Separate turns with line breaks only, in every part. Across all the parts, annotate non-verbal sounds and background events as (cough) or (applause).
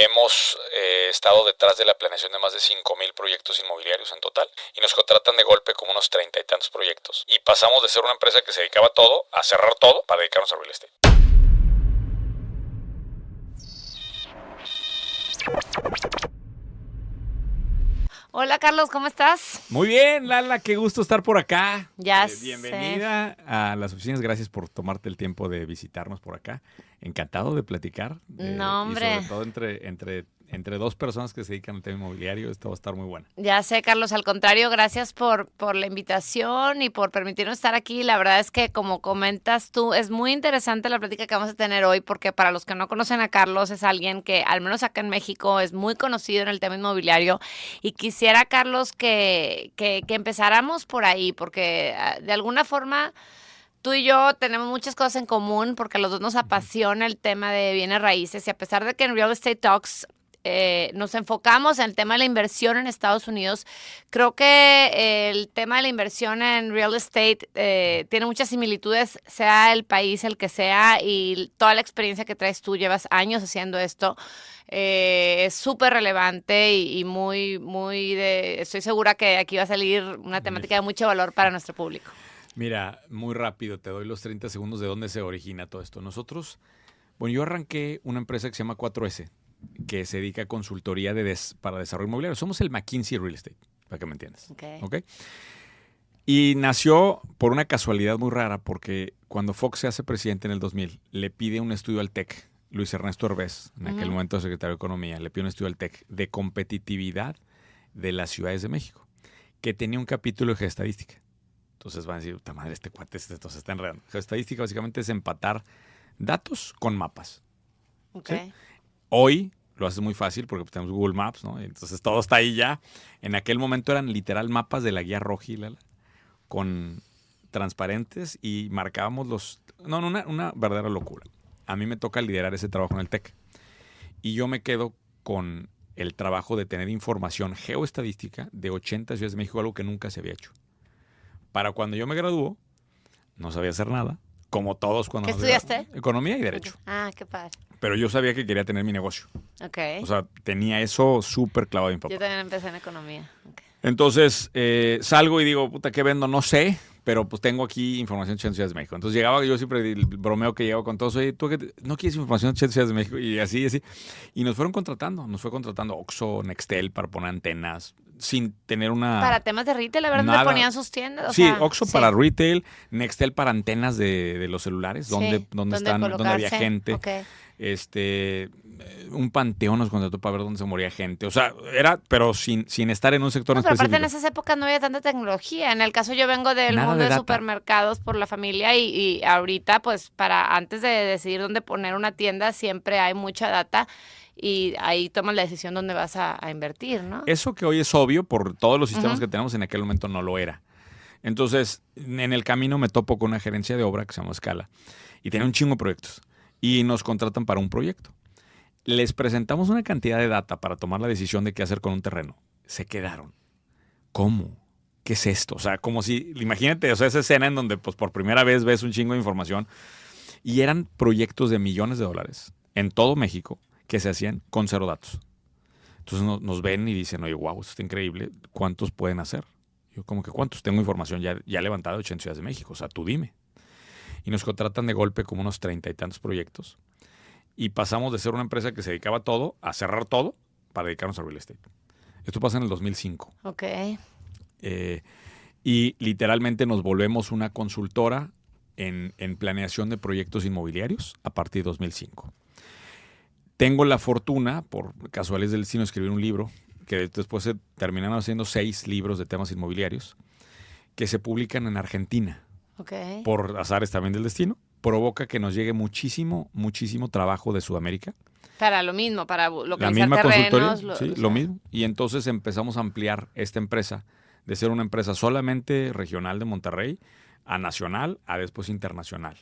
Hemos eh, estado detrás de la planeación de más de 5.000 proyectos inmobiliarios en total y nos contratan de golpe como unos treinta y tantos proyectos. Y pasamos de ser una empresa que se dedicaba a todo a cerrar todo para dedicarnos a real estate.
Hola Carlos, ¿cómo estás?
Muy bien, Lala, qué gusto estar por acá.
Ya
Eh, Bienvenida a las oficinas, gracias por tomarte el tiempo de visitarnos por acá. Encantado de platicar. eh,
No, hombre.
Y sobre todo entre, entre, entre dos personas que se dedican al tema inmobiliario, esto va a estar muy bueno.
Ya sé, Carlos, al contrario, gracias por, por la invitación y por permitirnos estar aquí. La verdad es que, como comentas tú, es muy interesante la plática que vamos a tener hoy, porque para los que no conocen a Carlos, es alguien que, al menos acá en México, es muy conocido en el tema inmobiliario. Y quisiera, Carlos, que, que, que empezáramos por ahí, porque ah, de alguna forma tú y yo tenemos muchas cosas en común, porque a los dos nos apasiona el tema de bienes raíces. Y a pesar de que en Real Estate Talks eh, nos enfocamos en el tema de la inversión en Estados Unidos. Creo que eh, el tema de la inversión en real estate eh, tiene muchas similitudes, sea el país el que sea, y toda la experiencia que traes tú, llevas años haciendo esto. eh, es súper relevante y, y muy, muy de. Estoy segura que aquí va a salir una temática de mucho valor para nuestro público.
Mira, muy rápido, te doy los 30 segundos de dónde se origina todo esto. Nosotros, bueno, yo arranqué una empresa que se llama 4S, que se dedica a consultoría de des- para desarrollo inmobiliario. Somos el McKinsey Real Estate, para que me entiendas.
Ok.
¿ok? Y nació por una casualidad muy rara, porque cuando Fox se hace presidente en el 2000, le pide un estudio al TEC, Luis Ernesto Herbés, en aquel momento secretario de Economía, le pide un estudio al TEC de competitividad de las ciudades de México, que tenía un capítulo de geoestadística. Entonces van a decir, puta madre, este cuate este, entonces está enredando. Geoestadística básicamente es empatar datos con mapas.
Ok.
Sí. Hoy lo haces muy fácil porque pues, tenemos Google Maps, ¿no? Entonces todo está ahí ya. En aquel momento eran literal mapas de la guía roja con transparentes y marcábamos los... No, no, una, una verdadera locura. A mí me toca liderar ese trabajo en el TEC. Y yo me quedo con el trabajo de tener información geoestadística de 80 ciudades de México, algo que nunca se había hecho. Para cuando yo me graduó, no sabía hacer nada, como todos cuando
¿Qué estudiaste?
Economía y Derecho.
Ah, qué padre.
Pero yo sabía que quería tener mi negocio.
Ok.
O sea, tenía eso súper clavado en mi papá.
yo también empecé en economía. Ok.
Entonces, eh, salgo y digo, puta, ¿qué vendo? No sé, pero pues tengo aquí información de 80 ciudades de México. Entonces llegaba, yo siempre bromeo que llego con todos, oye, ¿tú qué no quieres información de 80 ciudades de México? Y así, así. Y nos fueron contratando, nos fue contratando Oxxo, Nextel para poner antenas, sin tener una...
Para temas de retail, la verdad,
Nada.
le ponían sus tiendas. o
sí,
sea,
Oxxo
sí.
para retail, Nextel para antenas de, de los celulares,
Sí,
donde, donde, están, donde había gente. Este, un panteón nos contrató para ver dónde se moría gente. O sea, era, pero sin, sin estar en un sector
No, pero aparte en esas épocas no había tanta tecnología. En el caso yo vengo del
Nada
mundo
de
supermercados por la familia y, y ahorita pues para antes de decidir dónde poner una tienda siempre hay mucha data y ahí tomas la decisión dónde vas a, a invertir, ¿no?
Eso que hoy es obvio por todos los sistemas que tenemos en aquel momento no lo era. Entonces, en el camino me topo con una gerencia de obra que se llama Scala y tiene un chingo de proyectos y nos contratan para un proyecto. Les presentamos una cantidad de data para tomar la decisión de qué hacer con un terreno. Se quedaron. ¿Cómo? ¿Qué es esto? O sea, como si, imagínate, o sea, esa escena en donde pues por primera vez ves un chingo de información y eran proyectos de millones de dólares en todo México que se hacían con cero datos. Entonces no- nos ven y dicen, oye, wow, esto está increíble. ¿Cuántos pueden hacer? Yo, como que cuántos? Tengo información ya, ya levantada de 80 ciudades de México. O sea, tú dime. Y nos contratan de golpe como unos treinta y tantos proyectos. Y pasamos de ser una empresa que se dedicaba a todo, a cerrar todo, para dedicarnos a real estate. Esto pasa en el 2005.
Ok.
Eh, y literalmente nos volvemos una consultora en, en planeación de proyectos inmobiliarios a partir de 2005. Tengo la fortuna, por casualidades del destino, de escribir un libro, que después se terminaron haciendo seis libros de temas inmobiliarios, que se publican en Argentina,
Ok.
por azares también del destino. Provoca que nos llegue muchísimo, muchísimo trabajo de Sudamérica
Para lo mismo, para bu-
la
localizar
misma
terrenos.
consultoría,
lo-
sí,
o sea,
lo mismo. Y entonces empezamos a ampliar esta empresa de ser una empresa solamente regional de Monterrey a nacional, a después internacional.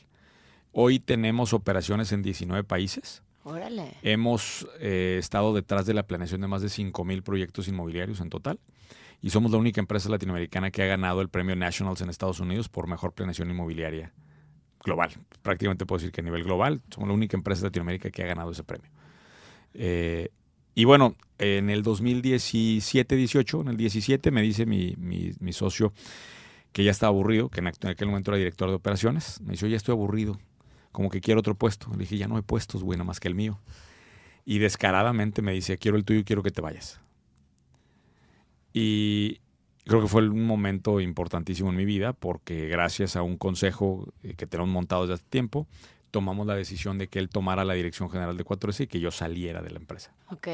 Hoy tenemos operaciones en 19 países.
Órale.
Hemos eh, estado detrás de la planeación de más de 5 mil proyectos inmobiliarios en total. Y somos la única empresa latinoamericana que ha ganado el premio Nationals en Estados Unidos por mejor planeación inmobiliaria global. Prácticamente puedo decir que a nivel global somos la única empresa de Latinoamérica que ha ganado ese premio. Eh, y bueno, en el 2017-18, en el 17 me dice mi, mi, mi socio que ya estaba aburrido, que en aquel momento era director de operaciones. Me dice, oye, estoy aburrido, como que quiero otro puesto. Le dije, ya no hay puestos, güey, nada más que el mío. Y descaradamente me dice, quiero el tuyo y quiero que te vayas. Y creo que fue un momento importantísimo en mi vida porque gracias a un consejo eh, que tenemos montado desde hace tiempo, tomamos la decisión de que él tomara la dirección general de 4S y que yo saliera de la empresa.
Ok,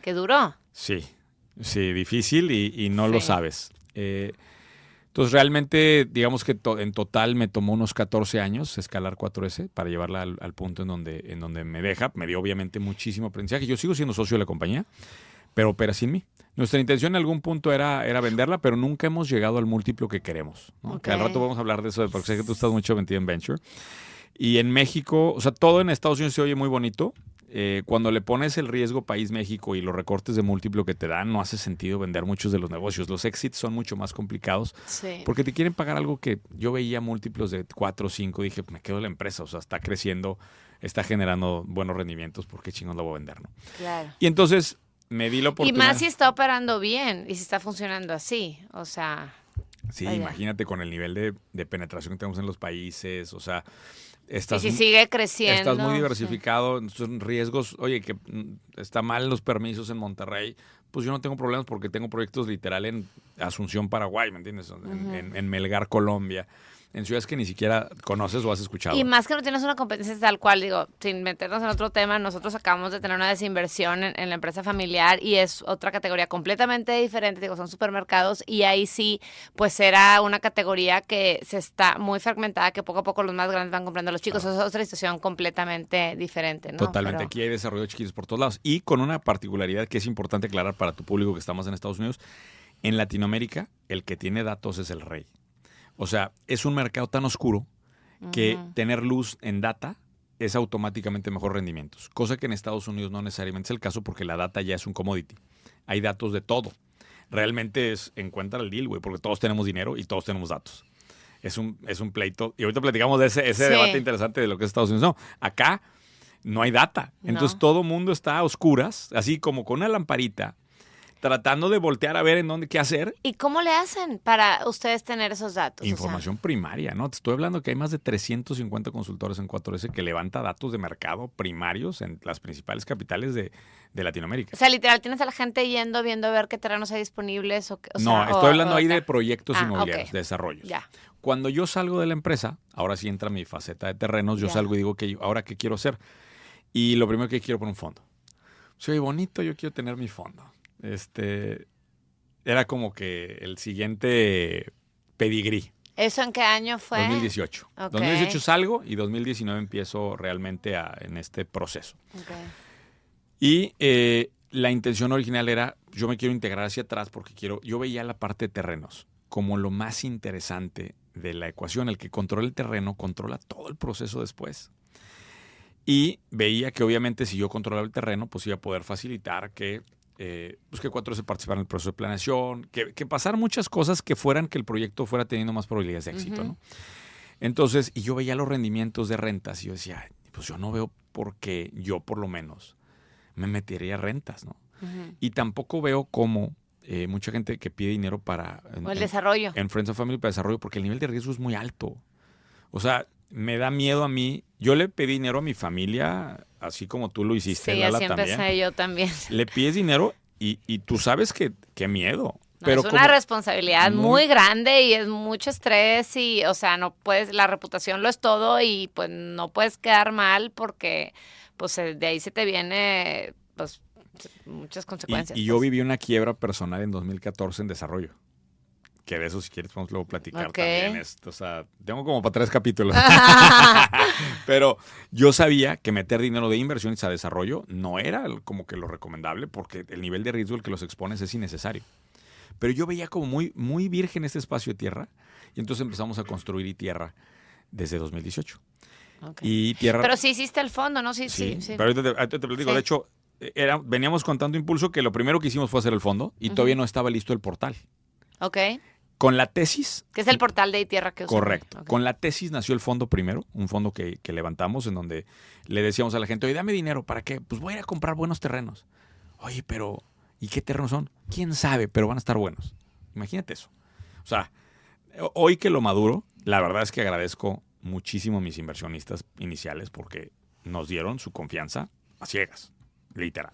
¿qué duró?
Sí, sí, difícil y, y no lo sabes. Eh, entonces realmente, digamos que to- en total me tomó unos 14 años escalar 4S para llevarla al, al punto en donde, en donde me deja. Me dio obviamente muchísimo aprendizaje. Yo sigo siendo socio de la compañía, pero opera sin mí. Nuestra intención en algún punto era, era venderla, pero nunca hemos llegado al múltiplo que queremos. ¿no? Que al rato vamos a hablar de eso, porque sé que tú estás mucho metido en Venture. Y en México, o sea, todo en Estados Unidos se oye muy bonito. Eh, cuando le pones el riesgo país México y los recortes de múltiplo que te dan, no hace sentido vender muchos de los negocios. Los exits son mucho más complicados
Sí.
porque te quieren pagar algo que yo veía múltiplos de 4 o 5. Dije, me quedo en la empresa, o sea, está creciendo, está generando buenos rendimientos, ¿por qué chingón la voy a vender? No?
Claro.
Y entonces me di la
Y
oportunidad.
más si está operando bien y si está funcionando así. O sea,
Sí,
Vaya.
imagínate con el nivel de, de penetración que tenemos en los países, o sea,
y
estás,
si sigue creciendo.
estás muy
sí.
diversificado, son riesgos, oye, que mm, está mal los permisos en Monterrey, pues yo no tengo problemas porque tengo proyectos literal en Asunción, Paraguay, ¿me entiendes? En,
Ujú.
en- en Melgar, Colombia, en ciudades que ni siquiera conoces o has escuchado.
Y más que no tienes una competencia tal cual, digo, sin meternos en otro tema, nosotros acabamos de tener una desinversión en, en la empresa familiar y es otra categoría completamente diferente, digo, son supermercados y ahí sí, pues era una categoría que se está muy fragmentada, que poco a poco los más grandes van comprando a los chicos, es otra situación completamente diferente, ¿no?
Totalmente,
Pero-
aquí hay desarrollo de chiquitos por todos lados. Y con una particularidad que es importante aclarar para tu público que estamos en Estados Unidos, en Latinoamérica el que tiene datos es el rey. O sea, es un mercado tan oscuro que tener luz en data es automáticamente mejor rendimientos. Cosa que en Estados Unidos no necesariamente es el caso porque la data ya es un commodity. Hay datos de todo. Realmente es encuentra el deal, güey, porque todos tenemos dinero y todos tenemos datos. Es un, es un pleito. Y ahorita platicamos de ese, ese
Sí.
debate interesante de lo que es Estados Unidos. No, acá no hay data. Entonces
No.
todo mundo está a oscuras, así como con una lamparita, tratando de voltear a ver en dónde qué hacer.
¿Y cómo le hacen para ustedes tener esos datos? O sea,
Información primaria, ¿no? Te estoy hablando que hay más de 350 consultores en 4S que levanta datos de mercado primarios en las principales capitales de, de Latinoamérica.
o sea, literal, tienes a la gente yendo, viendo a ver qué terrenos hay disponibles. O, o
no,
sea,
estoy
o-
hablando ahí de proyectos
Ah,
inmobiliarios, de desarrollos.
Ya.
Cuando yo salgo de la empresa, ahora sí entra mi faceta de terrenos, yo
Ya.
salgo y digo que ahora qué quiero hacer. Y lo primero que quiero poner un fondo. Soy bonito, yo quiero tener mi fondo. Este era como que el siguiente pedigrí.
¿Eso en qué año fue?
2018.
Ok.
2018 salgo y 2019 empiezo realmente a- en este proceso.
Ok.
Y eh, la intención original era, yo me quiero integrar hacia atrás porque quiero, yo veía la parte de terrenos como lo más interesante de la ecuación. El que controla el terreno controla todo el proceso después. Y veía que obviamente si yo controlaba el terreno, pues iba a poder facilitar que, eh, pues que 4S participara en el proceso de planeación, que, que pasaran muchas cosas que fueran que el proyecto fuera teniendo más probabilidades de éxito. ¿no? Entonces, y yo veía los rendimientos de rentas y yo decía, "Ay, pues yo no veo por qué yo por lo menos me metería a rentas, ¿no? Y tampoco veo cómo eh, mucha gente que pide dinero para en,
O el
en-
desarrollo.
en Friends and Family para desarrollo, porque el nivel de riesgo es muy alto. O sea, me da miedo a mí. Yo le pedí dinero a mi familia, así como tú lo hiciste,
sí,
Lala,
así empecé yo también.
Le pides dinero y, y tú sabes que qué miedo.
No,
pero
es una
como-
responsabilidad
muy-
muy... grande y es mucho estrés y, o sea, no puedes, la reputación lo es todo y pues no puedes quedar mal porque pues eh, de ahí se te viene pues muchas consecuencias.
y yo
pues.
viví una quiebra personal en 2014 en desarrollo. Que de eso, si quieres, podemos luego platicar también. Es- o sea, tengo como para tres capítulos. (laughs) (laughs) Pero yo sabía que meter dinero de inversiones a desarrollo no era como que lo recomendable porque el nivel de riesgo al que los expones es innecesario. Pero yo veía como muy, muy virgen este espacio de tierra y entonces empezamos a construir tierra desde 2018.
Ok.
Y tierra...
Pero sí hiciste el fondo, ¿no? Sí, sí,
Sí,
sí.
pero ahorita te, ahorita te platico.
Sí.
De hecho, era, veníamos con tanto impulso que lo primero que hicimos fue hacer el fondo y todavía no estaba listo el portal.
Ok.
Con la tesis...
Que es el portal de tierra que usan.
Correcto. Con la tesis nació el fondo primero, un fondo que, que levantamos en donde le decíamos a la gente, oye, dame dinero, ¿para qué? Pues voy a ir a comprar buenos terrenos. Oye, pero ¿y qué terrenos son? ¿Quién sabe? Pero van a estar buenos. Imagínate eso. O sea, hoy que lo maduro, la verdad es que agradezco muchísimo a mis inversionistas iniciales porque nos dieron su confianza a ciegas, literal.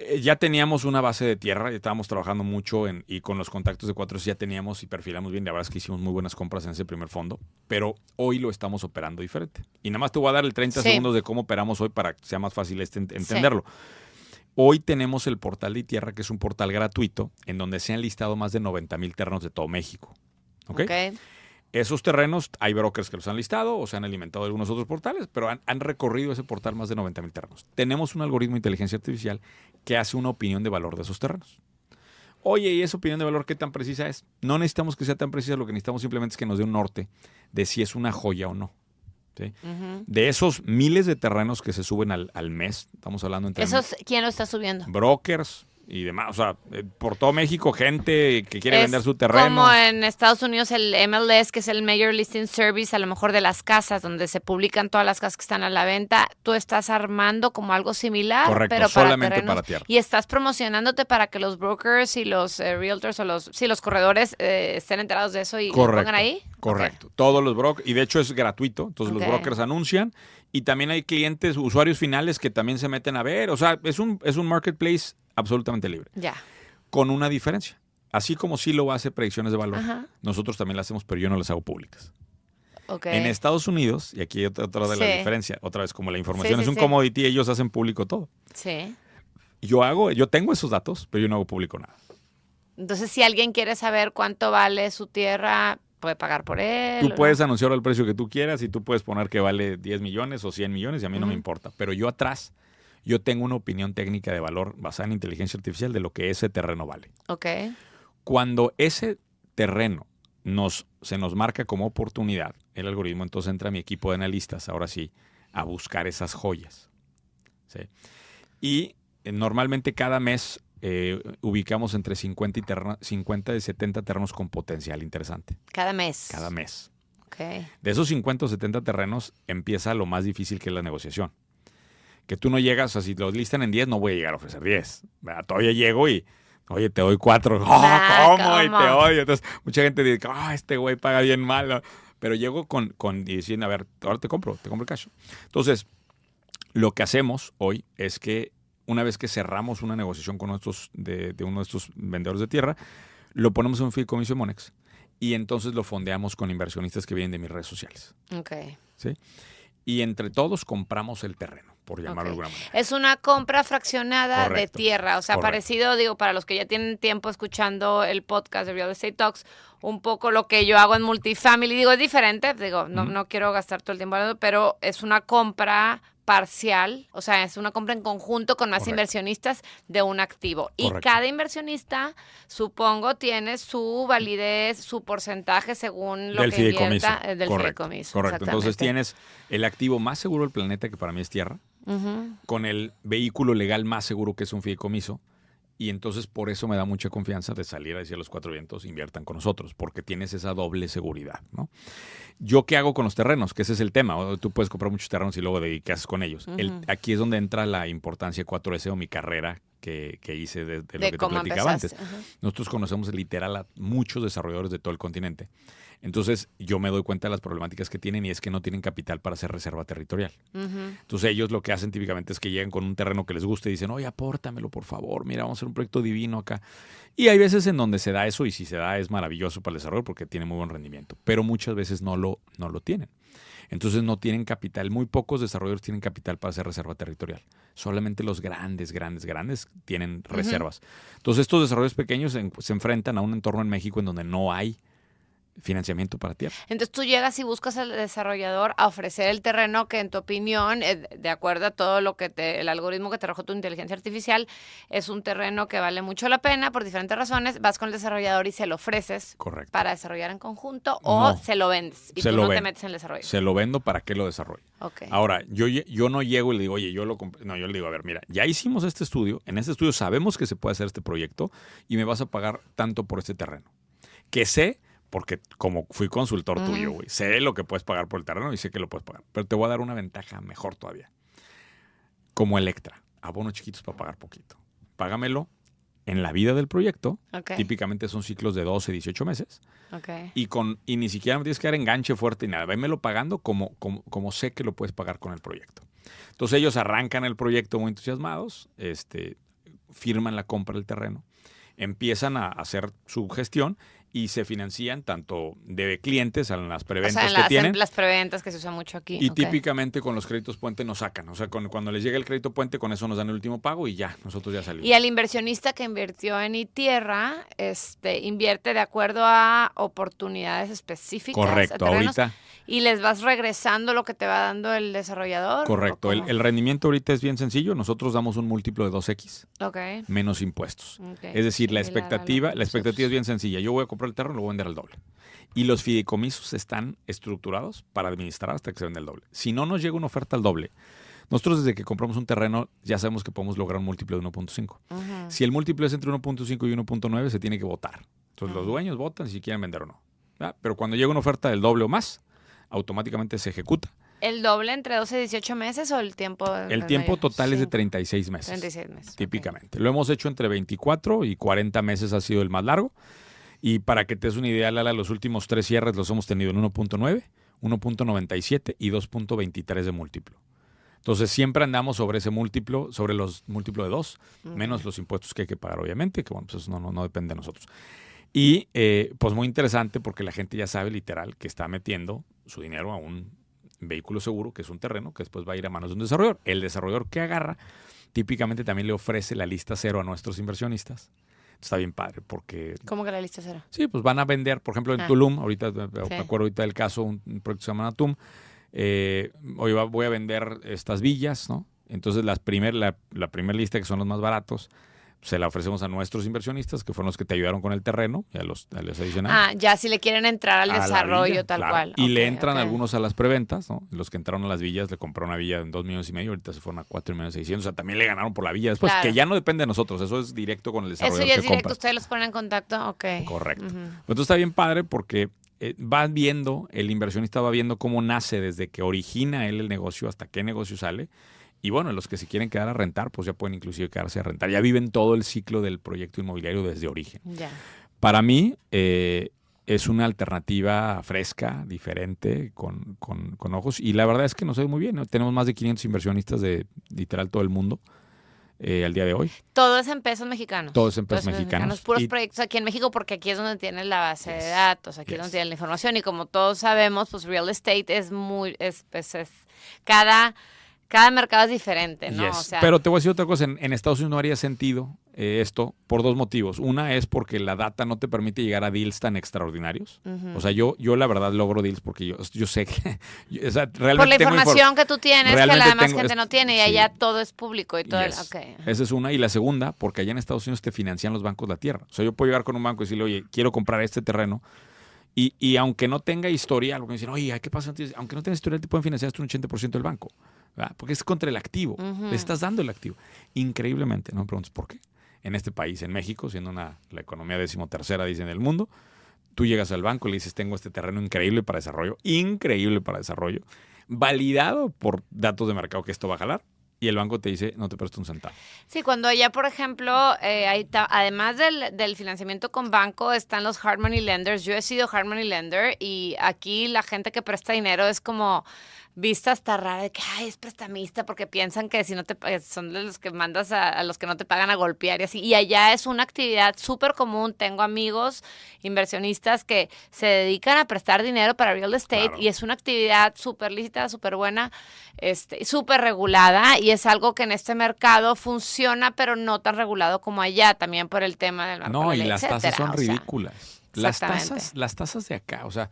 Eh, ya teníamos una base de tierra, estábamos trabajando mucho en, y con los contactos de cuatro ya teníamos y perfilamos bien. La verdad es que hicimos muy buenas compras en ese primer fondo, pero hoy lo estamos operando diferente. Y nada más te voy a dar el 30 segundos de cómo operamos hoy para que sea más fácil este entenderlo. Hoy tenemos el portal de tierra, que es un portal gratuito, en donde se han listado más de 90 mil terrenos de todo México. ¿Ok? Esos terrenos, hay brokers que los han listado o se han alimentado de algunos otros portales, pero han, recorrido ese portal más de 90 mil terrenos. Tenemos un algoritmo de inteligencia artificial que hace una opinión de valor de esos terrenos. Oye, ¿y esa opinión de valor qué tan precisa es? No necesitamos que sea tan precisa, lo que necesitamos simplemente es que nos dé un norte de si es una joya o no. De esos miles de terrenos que se suben al, al mes, estamos hablando entre...
¿Esos quién lo está subiendo?
Brokers, y demás. O sea, eh, por todo México, gente que quiere vender su terreno.
Como en Estados Unidos el MLS, que es el Major Listing Service, a lo mejor de las casas, donde se publican todas las casas que están a la venta. Tú estás armando como algo similar,
Correcto,
pero
solamente para, tierra.
Y estás promocionándote para que los brokers y los eh, realtors o los, sí, los corredores eh, estén enterados de eso y lo pongan ahí.
Correcto. Todos los brokers, y de hecho es gratuito, entonces los brokers anuncian y también hay clientes, usuarios finales que también se meten a ver. O sea, es un, es un marketplace absolutamente libre.
Ya.
Con una diferencia. Así como lo hace predicciones de valor, nosotros también las hacemos, pero yo no las hago públicas. En Estados Unidos, y aquí otra, de la diferencia, otra vez como la información es un commodity, ellos hacen público todo.
Sí.
Yo hago, yo tengo esos datos, pero yo no hago público nada.
Entonces, si alguien quiere saber cuánto vale su tierra, puede pagar por él.
Tú puedes anunciar el precio que tú quieras y tú puedes poner que vale 10 millones o 100 millones y a mí no me importa. Pero yo atrás yo tengo una opinión técnica de valor basada en inteligencia artificial de lo que ese terreno vale.
Ok.
Cuando ese terreno nos, se nos marca como oportunidad, el algoritmo entonces entra a mi equipo de analistas, ahora sí, a buscar esas joyas. ¿sí? Y eh, normalmente cada mes eh, ubicamos entre 50 y, 50 y 70 terrenos con potencial interesante.
Cada mes.
Cada mes.
Okay.
De esos 50 o 70 terrenos empieza lo más difícil que es la negociación que tú no llegas, o sea, si los listan en 10, no voy a llegar a ofrecer 10. Todavía llego y, oye, te doy 4. (laughs)
Ah,
¿cómo? Y te odio. Entonces, mucha gente dice, ah, este güey paga bien mal. Pero llego con, con diciendo, a ver, ahora te compro, te compro el cash. Entonces, lo que hacemos hoy es que una vez que cerramos una negociación con nuestros, de, de uno de estos vendedores de tierra, lo ponemos en un fideicomiso de Monex y entonces lo fondeamos con inversionistas que vienen de mis redes sociales.
Ok.
¿Sí? Y entre todos compramos el terreno por llamarlo de alguna manera.
Es una compra fraccionada de tierra, o sea, parecido, digo, para los que ya tienen tiempo escuchando el podcast de Real Estate Talks, un poco lo que yo hago en multifamily, digo, es diferente, digo, no, no quiero gastar todo el tiempo hablando, pero es una compra parcial, o sea, es una compra en conjunto con más inversionistas de un activo. Y cada inversionista, supongo, tiene su validez, su porcentaje según lo que invierta
eh, del fideicomiso. Correcto. Entonces tienes el activo más seguro del planeta, que para mí es tierra, con el vehículo legal más seguro que es un fideicomiso. Y entonces por eso me da mucha confianza de salir a decir a los cuatro vientos, inviertan con nosotros, porque tienes esa doble seguridad, ¿no? ¿Yo qué hago con los terrenos? Que ese es el tema. Tú puedes comprar muchos terrenos y luego de qué haces con ellos. aquí es donde entra la importancia 4S o mi carrera que, hice de, lo que te platicaba antes. Nosotros conocemos literal a muchos desarrolladores de todo el continente. Entonces yo me doy cuenta de las problemáticas que tienen y es que no tienen capital para hacer reserva territorial. Entonces ellos lo que hacen típicamente es que llegan con un terreno que les guste y dicen, oye, apórtamelo por favor, mira, vamos a hacer un proyecto divino acá. Y hay veces en donde se da eso y si se da es maravilloso para el desarrollo porque tiene muy buen rendimiento, pero muchas veces no lo, no lo tienen. Entonces no tienen capital, muy pocos desarrolladores tienen capital para hacer reserva territorial. Solamente los grandes, grandes, grandes tienen reservas. Entonces estos desarrolladores pequeños se enfrentan a un entorno en México en donde no hay financiamiento para tierra.
Entonces tú llegas y buscas al desarrollador a ofrecer el terreno que en tu opinión, eh, de acuerdo a todo lo que te, el algoritmo que te arrojó tu inteligencia artificial, es un terreno que vale mucho la pena por diferentes razones, vas con el desarrollador y se lo ofreces para desarrollar en conjunto o se lo vendes y tú no te metes en el desarrollo.
Se lo vendo para que lo desarrolle. Ahora, yo, yo no llego y le digo, oye, yo lo No, yo le digo, a ver, mira, ya hicimos este estudio, en este estudio sabemos que se puede hacer este proyecto y me vas a pagar tanto por este terreno. Que sé porque como fui consultor tuyo, güey, sé lo que puedes pagar por el terreno y sé que lo puedes pagar. Pero te voy a dar una ventaja mejor todavía. Como Electra. abonos chiquitos para pagar poquito. Págamelo en la vida del proyecto. Típicamente son ciclos de 12, 18 meses. Y, con, y ni siquiera me tienes que dar enganche fuerte ni nada. Vémelo pagando como, como, como sé que lo puedes pagar con el proyecto. Entonces ellos arrancan el proyecto muy entusiasmados, este, firman la compra del terreno, empiezan a hacer su gestión y se financian tanto de clientes en las
O
preventas
sea, en
que
las,
tienen.
en las preventas que se usa mucho aquí.
Y típicamente con los créditos puente nos sacan. O sea, con- cuando les llega el crédito puente, con eso nos dan el último pago y ya, nosotros ya salimos.
Y el inversionista que invirtió en iTierra, este, invierte de acuerdo a oportunidades específicas. a
Correcto, ahorita.
Y les vas regresando lo que te va dando el desarrollador. ¿o
Correcto. El, rendimiento ahorita es bien sencillo. Nosotros damos un múltiplo de 2X
Ok.
menos impuestos.
ok.
Es decir, la expectativa, la expectativa es bien sencilla. Yo voy a comprar el terreno, lo voy a vender al doble. Y los fideicomisos están estructurados para administrar hasta que se venda el doble. Si no nos llega una oferta al doble, nosotros desde que compramos un terreno ya sabemos que podemos lograr un múltiplo de 1.5.
Ujú.
Si el múltiplo es entre 1.5 y 1.9, se tiene que votar. Entonces los dueños votan si quieren vender o no. ¿verdad? Pero cuando llega una oferta del doble o más, automáticamente se ejecuta.
¿El doble entre 12 y 18 meses o el tiempo?
El tiempo total es de
Sí,
36 meses.
36 meses.
típicamente. Lo hemos hecho entre 24 y 40 meses ha sido el más largo. Y para que te des una idea, Lala, los últimos tres cierres los hemos tenido en 1.9, 1.97 y 2.23 de múltiplo. Entonces siempre andamos sobre ese múltiplo, sobre los múltiplos de 2, menos los impuestos que hay que pagar, obviamente, que bueno, pues eso no, no, no depende de nosotros. Y eh, pues muy interesante porque la gente ya sabe literal que está metiendo su dinero a un vehículo seguro, que es un terreno, que después va a ir a manos de un desarrollador. El desarrollador que agarra típicamente también le ofrece la lista cero a nuestros inversionistas. Está bien padre porque
¿Cómo que la lista cero?
Sí, pues van a vender, por ejemplo, en
Ah.
Tulum, ahorita me
Sí.
acuerdo ahorita del caso, un, proyecto que se llama Natum, eh, hoy va- voy a vender estas villas, ¿no? Entonces las primer, la, la primera lista, que son los más baratos, se la ofrecemos a nuestros inversionistas, que fueron los que te ayudaron con el terreno, y a los, a los adicionales.
Ah, ya si le quieren entrar al
a
desarrollo
villa,
tal
claro.
cual.
Y le entran algunos a las preventas, ¿no? Los que entraron a las villas le compraron una villa en dos millones y medio, ahorita se fueron a cuatro millones seiscientos, o sea, también le ganaron por la villa después,
Claro.
que ya no depende de nosotros, eso es directo con el
Eso
desarrollador
ya es directo, ustedes los ponen en contacto, ok.
Correcto. Entonces está bien padre porque eh, va viendo, el inversionista va viendo cómo nace desde que origina él el negocio hasta qué negocio sale. Y bueno, los que se quieren quedar a rentar, pues ya pueden inclusive quedarse a rentar. Ya viven todo el ciclo del proyecto inmobiliario desde origen.
Ya.
Para mí eh, es una alternativa fresca, diferente, con, con- con ojos. Y la verdad es que nos ve muy bien. ¿no? Tenemos más de 500 inversionistas de literal todo el mundo eh, al día de hoy.
Todo es en pesos mexicanos.
Todo es en pesos mexicanos.
Puros
Y-
proyectos aquí en México porque aquí es donde tienen la base de datos, aquí es donde tienen la información y como todos sabemos, pues real estate es muy, es, pues, es cada, cada mercado es diferente, ¿no?
Yes.
O sea,
Pero te voy a decir otra cosa, en, en Estados Unidos no haría sentido eh, esto por dos motivos. Una es porque la data no te permite llegar a deals tan extraordinarios. O sea, yo, yo la verdad logro deals porque yo, yo sé que... (laughs) yo- o sea,
por
realmente
la
tengo
información que tú tienes, que
realmente
la demás gente
es-
no tiene y
sí.
allá todo es público y todo.
Yes. Esa es una. Y la segunda, porque allá en Estados Unidos te financian los bancos la tierra. O sea, yo puedo llegar con un banco y decirle, oye, quiero comprar este terreno. Y, y aunque no tenga historial, porque me dicen, oye, ¿qué pasa? antes? Aunque no tenga historial, te pueden financiar hasta un 80% del banco. ¿verdad? Porque es contra el activo. Le estás dando el activo. Increíblemente. No me preguntes por qué. En este país, en México, siendo una, la economía decimotercera, dicen, del mundo, tú llegas al banco y le dices, tengo este terreno increíble para desarrollo, increíble para desarrollo, validado por datos de mercado que esto va a jalar. Y el banco te dice, no te presto un centavo.
Sí, cuando allá, por ejemplo, eh, hay ta- además del, del financiamiento con banco, están los hard money lenders. Yo he sido hard money lender y aquí la gente que presta dinero es como vista hasta rara de que, ay, es prestamista porque piensan que si no te son de los que mandas a, a los que no te pagan a golpear y así. Y allá es una actividad súper común. Tengo amigos inversionistas que se dedican a prestar dinero para real estate
Claro.
y es una actividad súper lícita, súper buena, este, súper regulada y es algo que en este mercado funciona, pero no tan regulado como allá, también por el tema del marco
No,
de
y las
etcétera,
tasas son
o sea,
ridículas. Las tasas, las tasas de acá, o sea,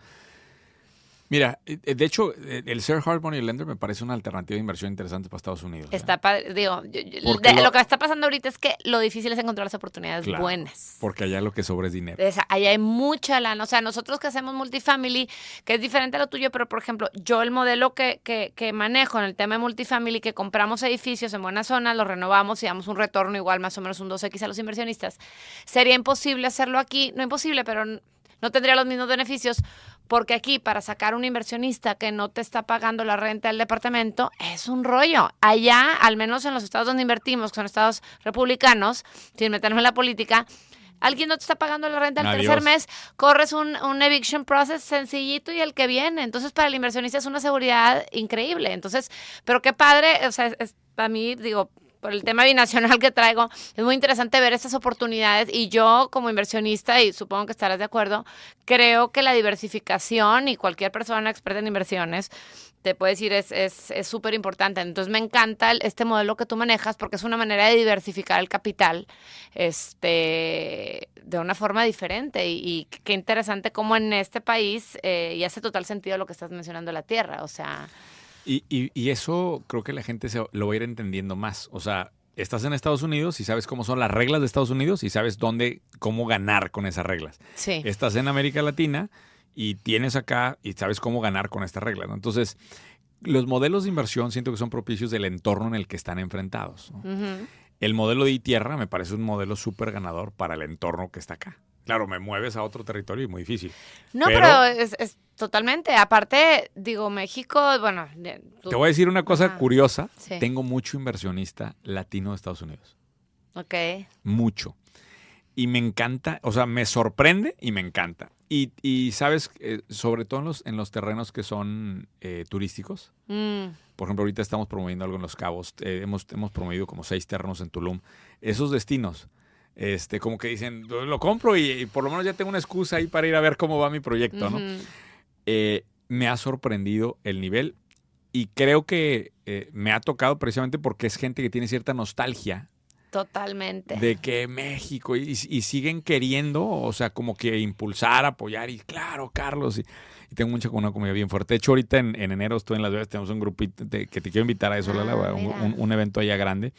mira, eh, de hecho, eh, el ser hard money lender me parece una alternativa de inversión interesante para Estados Unidos. ¿eh?
Está padre, digo, yo- yo-
Porque
de-
lo-
lo... que está pasando ahorita es que lo difícil es encontrar las oportunidades
Claro,
buenas.
Porque allá lo que sobra es dinero.
Ahí hay mucha lana. O sea, nosotros que hacemos multifamily, que es diferente a lo tuyo, pero por ejemplo, yo el modelo que, que, que manejo en el tema de multifamily, que compramos edificios en buenas zonas, los renovamos y damos un retorno igual, más o menos un 2X a los inversionistas, sería imposible hacerlo aquí. No imposible, pero no tendría los mismos beneficios Porque aquí, para sacar un inversionista que no te está pagando la renta del departamento, es un rollo. Allá, al menos en los estados donde invertimos, que son estados republicanos, sin meterme en la política, alguien no te está pagando la renta el tercer mes, corres un, un eviction process sencillito y el que viene. Entonces, para el inversionista es una seguridad increíble. Entonces, pero qué padre, o sea, es, es- a mí, digo, por el tema binacional que traigo, es muy interesante ver estas oportunidades y yo como inversionista, y supongo que estarás de acuerdo, creo que la diversificación y cualquier persona experta en inversiones te puede decir es es es súper importante. Entonces me encanta este modelo que tú manejas porque es una manera de diversificar el capital este, de una forma diferente. Y, y qué interesante cómo en este país, eh, y hace total sentido lo que estás mencionando la tierra. O sea,
Y, y- y eso creo que la gente se, lo va a ir entendiendo más. O sea, estás en Estados Unidos y sabes cómo son las reglas de Estados Unidos y sabes dónde, cómo ganar con esas reglas.
sí.
Estás en América Latina y tienes acá y sabes cómo ganar con estas reglas. ¿no? Entonces, los modelos de inversión siento que son propicios del entorno en el que están enfrentados. El modelo de tierra me parece un modelo súper ganador para el entorno que está acá. Claro, me mueves a otro territorio y muy difícil.
No,
Pero-
pero, es, es totalmente. Aparte, digo, México, bueno, tú-
Te voy a decir una cosa curiosa.
Sí.
Tengo mucho inversionista latino de Estados Unidos.
ok.
mucho. Y me encanta, o sea, me sorprende y me encanta. Y, y, sabes, Eh, sobre todo en los, en los terrenos que son eh, turísticos.
Mm,
Por ejemplo, ahorita estamos promoviendo algo en Los Cabos. eh, hemos, hemos promovido como seis terrenos en Tulum. Esos destinos, este, como que dicen, lo compro y, y por lo menos ya tengo una excusa ahí para ir a ver cómo va mi proyecto, ¿no?
ujú.
eh, me ha sorprendido el nivel y creo que eh, me ha tocado precisamente porque es gente que tiene cierta nostalgia
Totalmente.
de que México y, y siguen queriendo, o sea, como que impulsar, apoyar y claro, Carlos. Y, y tengo mucha una comunidad bien fuerte. De hecho, ahorita en, en enero estoy en Las Vegas, tenemos un grupito de- que te quiero invitar a eso,
Ah,
Lala, un, un- un evento allá grande.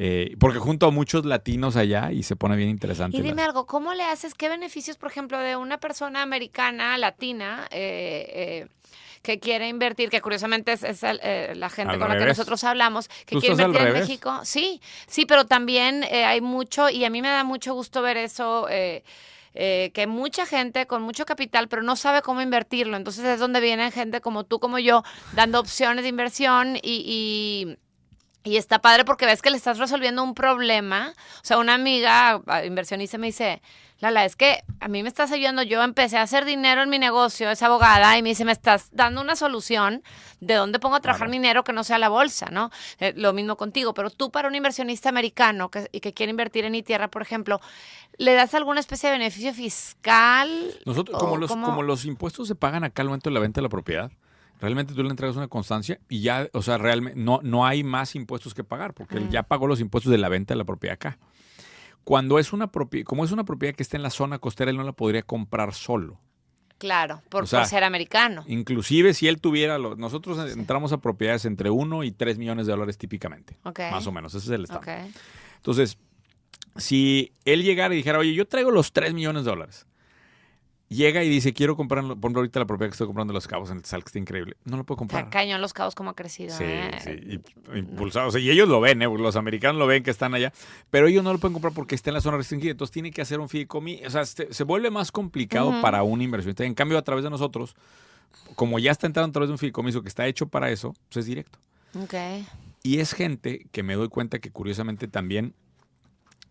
Eh, porque junto a muchos latinos allá y se pone bien interesante.
Y
la-
dime algo, ¿cómo le haces? ¿Qué beneficios, por ejemplo, de una persona americana, latina, eh, eh, que quiere invertir, que curiosamente es, eh, la gente
Al
con la que nosotros hablamos, que
¿Tú
quiere
estás al
invertir en? México? Sí, sí, pero también eh, hay mucho, y a mí me da mucho gusto ver eso. eh, eh, que mucha gente con mucho capital, pero no sabe cómo invertirlo. Entonces es donde viene gente como tú, como yo, dando opciones de inversión y, y, y está padre porque ves que le estás resolviendo un problema. O sea, una amiga inversionista me dice, Lala, es que a mí me estás ayudando. Yo empecé a hacer dinero en mi negocio, es abogada, y me dice, me estás dando una solución de dónde pongo a trabajar
Claro.
mi dinero que no sea la bolsa, ¿no? Eh, lo mismo contigo, pero tú para un inversionista americano que, y que quiere invertir en tierra, por ejemplo, ¿le das alguna especie de beneficio fiscal?
Nosotros,
¿O
como los, como los impuestos se pagan acá al momento de la venta de la propiedad, realmente tú le entregas una constancia y ya, o sea, realmente no, no hay más impuestos que pagar, porque él ya pagó los impuestos de la venta de la propiedad acá. Cuando es una propiedad, como es una propiedad que está en la zona costera, él no la podría comprar solo.
Claro, por,
O sea,
por ser americano.
Inclusive si él tuviera, lo- nosotros entramos a propiedades entre 1 y 3 millones de dólares típicamente, más o menos, ese es el estado. Entonces, si él llegara y dijera, oye, yo traigo los 3 millones de dólares, llega y dice, quiero comprar, por ejemplo, ahorita la propiedad que estoy comprando Los Cabos, en el Sal, que está increíble, no lo puedo
Está
comprar.
cañón los cabos como ha crecido.
Sí,
¿eh?
sí, y- impulsado. O sea, y ellos lo ven, ¿eh? Los americanos lo ven que están allá, pero ellos no lo pueden comprar porque está en la zona restringida. Entonces tiene que hacer un fideicomiso. O sea, se, se vuelve más complicado para un inversionista. En cambio, a través de nosotros, como ya está entrando a través de un fideicomiso que está hecho para eso, pues es directo.
Ok.
Y es gente que me doy cuenta que curiosamente también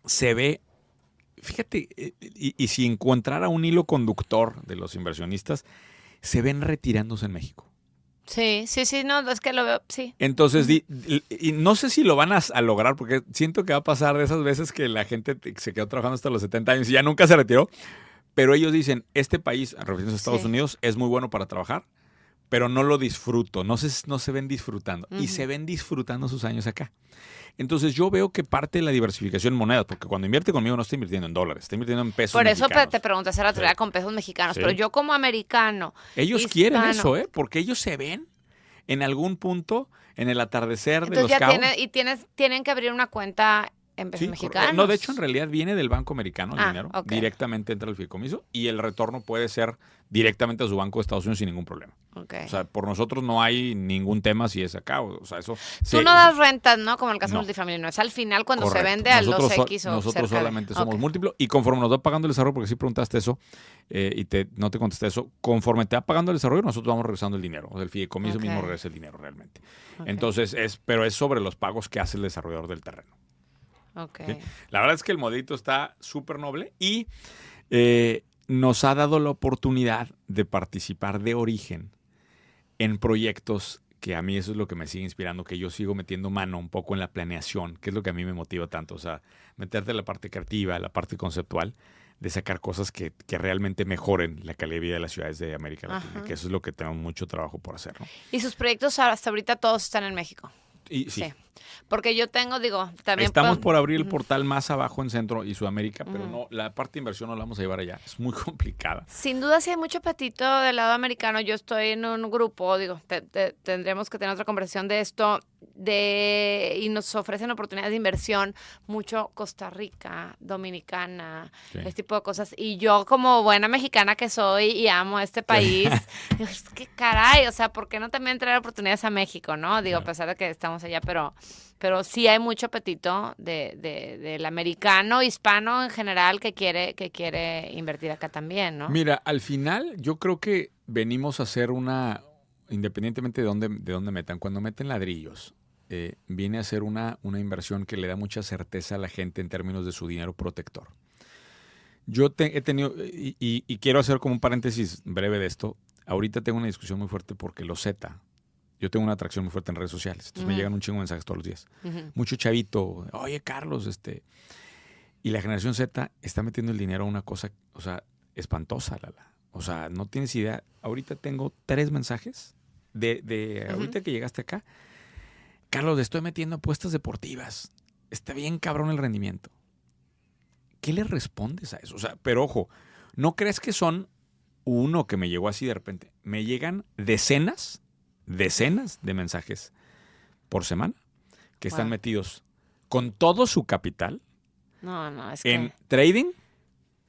se ve, fíjate, eh, y, y si encontrara un hilo conductor de los inversionistas, se ven retirándose en México.
Sí, sí, sí, no, es que lo veo, sí.
Entonces, di- di- y no sé si lo van a, a lograr, porque siento que va a pasar de esas veces que la gente te- se quedó trabajando hasta los 70 años y ya nunca se retiró. Pero ellos dicen, este país, refiriéndose a Estados
Sí.
Unidos, es muy bueno para trabajar, pero no lo disfruto, no se, no se ven disfrutando. Y se ven disfrutando sus años acá. Entonces yo veo que parte de la diversificación en monedas, porque cuando invierte conmigo no está invirtiendo en dólares, está invirtiendo en pesos
Por eso
mexicanos.
te pregunté hace rato
Sí.
ya con pesos mexicanos,
Sí.
pero yo como americano,
Ellos
hispano.
quieren eso, ¿eh? Porque ellos se ven en algún punto en el atardecer de
entonces
los
ya
cabos.
y tienes, tienen que abrir una cuenta en pesos
Sí,
mexicanos.
No, de hecho, en realidad viene del banco americano el
Ah,
dinero, directamente entra al fideicomiso y el retorno puede ser directamente a su banco de Estados Unidos sin ningún problema. O sea, por nosotros no hay ningún tema si es acá. O sea, eso.
Tú
se-
no das rentas, ¿no? Como el caso
No.
multifamiliar. No es al final cuando
Correcto.
se vende a los
Nosotros so-
X o
Nosotros
de-
solamente somos
Ok.
múltiplo y conforme nos va pagando el desarrollo, porque sí preguntaste eso eh, y te, no te contesté eso, conforme te va pagando el desarrollo, nosotros vamos regresando el dinero. O sea, el fideicomiso mismo regresa el dinero realmente. Entonces, es, pero es sobre los pagos que hace el desarrollador del terreno.
Ok.
¿sí? La verdad es que el modelito está súper noble y eh, nos ha dado la oportunidad de participar de origen en proyectos que a mí eso es lo que me sigue inspirando, que yo sigo metiendo mano un poco en la planeación, que es lo que a mí me motiva tanto, o sea, meterte en la parte creativa, la parte conceptual, de sacar cosas que, que realmente mejoren la calidad de vida de las ciudades de América Latina,
Ajá.
que eso es lo que tenemos mucho trabajo por hacer, ¿no?
Y sus proyectos hasta ahorita todos están en México.
Y sí,
Sí. Porque yo tengo, digo, también.
Estamos por abrir el portal más abajo en Centro y Sudamérica, pero no, la parte de inversión no la vamos a llevar allá. Es muy (laughs) complicada.
Sin duda, sí hay mucho apetito del lado americano. Yo estoy en un grupo, digo, te- te- tendremos que tener otra conversación de esto, de y nos ofrecen oportunidades de inversión mucho Costa Rica, Dominicana,
Sí.
este tipo de cosas. Y yo, como buena mexicana que soy y amo este país, (laughs) digo, es que caray, o sea, ¿por qué no también traer oportunidades a México, no? Digo, a
Claro.
pesar de que estamos allá, pero, pero sí hay mucho apetito de, de- del americano, hispano en general, que quiere, que quiere invertir acá también, ¿no?
Mira, al final yo creo que venimos a hacer una, independientemente de dónde, de dónde metan, cuando meten ladrillos, eh, viene a ser una, una inversión que le da mucha certeza a la gente en términos de su dinero protector. Yo he tenido, y- y quiero hacer como un paréntesis breve de esto, ahorita tengo una discusión muy fuerte porque los Z, yo tengo una atracción muy fuerte en redes sociales, entonces me llegan un chingo de mensajes todos los días. Mucho chavito, oye Carlos, este, y la generación Z está metiendo el dinero a una cosa, o sea, espantosa, Lala. O sea, no tienes idea. Ahorita tengo tres mensajes de, de ahorita que llegaste acá. Carlos, le estoy metiendo apuestas deportivas. Está bien cabrón el rendimiento. ¿Qué le respondes a eso? O sea, pero ojo, no crees que son uno que me llegó así de repente. Me llegan decenas, decenas de mensajes por semana que están
Wow.
metidos con todo su capital
No, no, es
en
que...
trading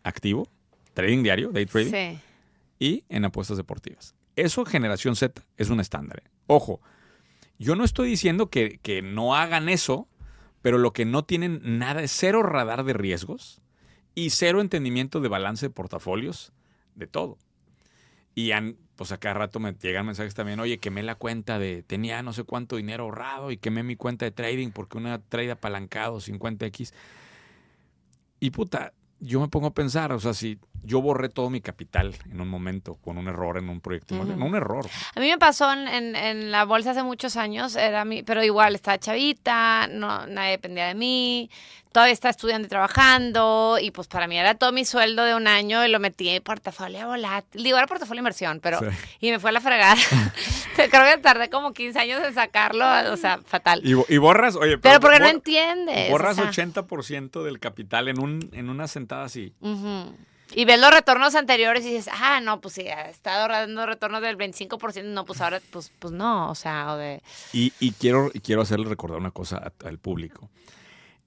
activo, trading diario, day trading,
Sí.
y en apuestas deportivas. Eso, generación Z, es un estándar. Ojo, yo no estoy diciendo que, que no hagan eso, pero lo que no tienen nada es cero radar de riesgos y cero entendimiento de balance de portafolios, de todo. Y han, pues a cada rato me llegan mensajes también, oye, quemé la cuenta de, tenía no sé cuánto dinero ahorrado y quemé mi cuenta de trading porque una trade apalancado 50X. Y puta, yo me pongo a pensar, o sea, si yo borré todo mi capital en un momento con un error en un proyecto,
Ujú.
no un error.
A mí me pasó en, en- en la bolsa hace muchos años, era mi, pero igual estaba chavita, no, nadie dependía de mí, todavía estaba estudiando y trabajando, y pues para mí era todo mi sueldo de un año y lo metí en portafolio volátil. Digo, era portafolio inversión, pero.
Sí.
Y me fue a la fregada. (laughs) Creo que tardé como 15 años en sacarlo, o sea, fatal.
Y, y borras, oye,
pero porque no entiendes. o
borras
sea.
80% del capital en, un, en una sentada así.
Y ves los retornos anteriores y dices, ah, no, pues sí, ha estado dando retornos del 25%, no, pues ahora, pues, pues no, o sea, o de...
Y, y quiero, quiero hacerle recordar una cosa al público.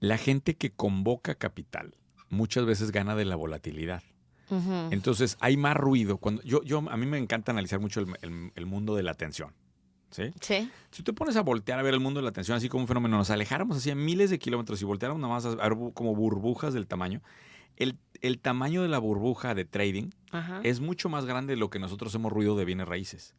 La gente que convoca capital muchas veces gana de la volatilidad. Entonces hay más ruido. Cuando, yo, yo, a mí me encanta analizar mucho el, el- el mundo de la atención. ¿sí?
Sí.
Si te pones a voltear a ver el mundo de la atención así como un fenómeno, nos alejáramos así a miles de kilómetros y volteáramos nada más a ver como burbujas del tamaño, el, el tamaño de la burbuja de trading
Ajá.
es mucho más grande de lo que nosotros hemos ruido de bienes raíces.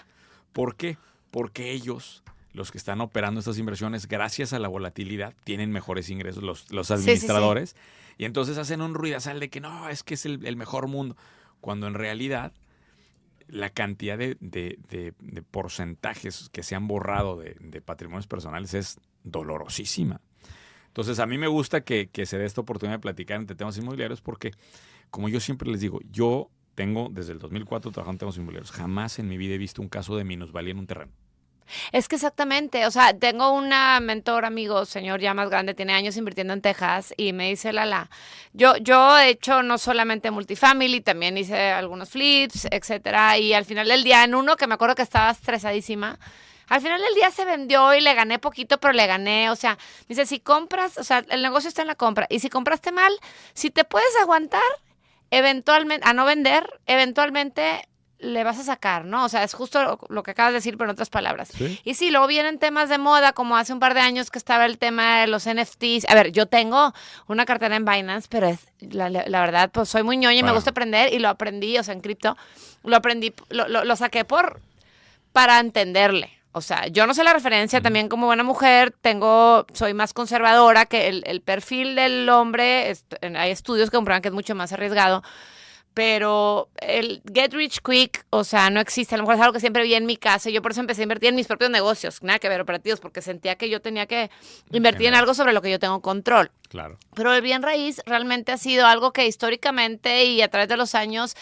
¿Por qué? Porque ellos, los que están operando estas inversiones, gracias a la volatilidad, tienen mejores ingresos, los, los
sí, sí.
administradores, y entonces hacen un ruidazal de que no, es que es el, el mejor mundo, cuando en realidad la cantidad de, de- de- de porcentajes que se han borrado de, de patrimonios personales es dolorosísima. Entonces, a mí me gusta que, que se dé esta oportunidad de platicar entre temas inmobiliarios porque, como yo siempre les digo, yo tengo desde el 2004 trabajando en temas inmobiliarios. Jamás en mi vida he visto un caso de minusvalía en un terreno.
Es que exactamente, o sea, tengo una mentor, amigo, señor ya más grande, tiene años invirtiendo en Texas y me dice, Lala, yo, yo he hecho no solamente multifamily, también hice algunos flips, etcétera, y al final del día, en uno que me acuerdo que estaba estresadísima, Al final del día se vendió y le gané poquito, pero le gané. O sea, dice, si compras, o sea, el negocio está en la compra. Y si compraste mal, si te puedes aguantar, eventualmente, a no vender, eventualmente le vas a sacar, ¿no? O sea, es justo lo, que acabas de decir, pero en otras palabras. Y sí, luego vienen temas de moda, como hace un par de años que estaba el tema de los NFTs. A ver, yo tengo una cartera en Binance, pero es, la, verdad, pues soy muy ñoña y me gusta aprender y lo aprendí, o sea, en cripto, lo aprendí, lo, lo, saqué por, para entenderle. O sea, yo no sé la referencia, también como buena mujer, tengo, soy más conservadora que el, el perfil del hombre, hay estudios que comprueban que es mucho más arriesgado pero el get rich quick, o sea, no existe. A lo mejor es algo que siempre vi en mi casa. Yo por eso empecé a invertir en mis propios negocios, nada que ver operativos, porque sentía que yo tenía que invertir en algo sobre lo que yo tengo control.
Claro.
Pero el bien raíz realmente ha sido algo que históricamente y a través de los años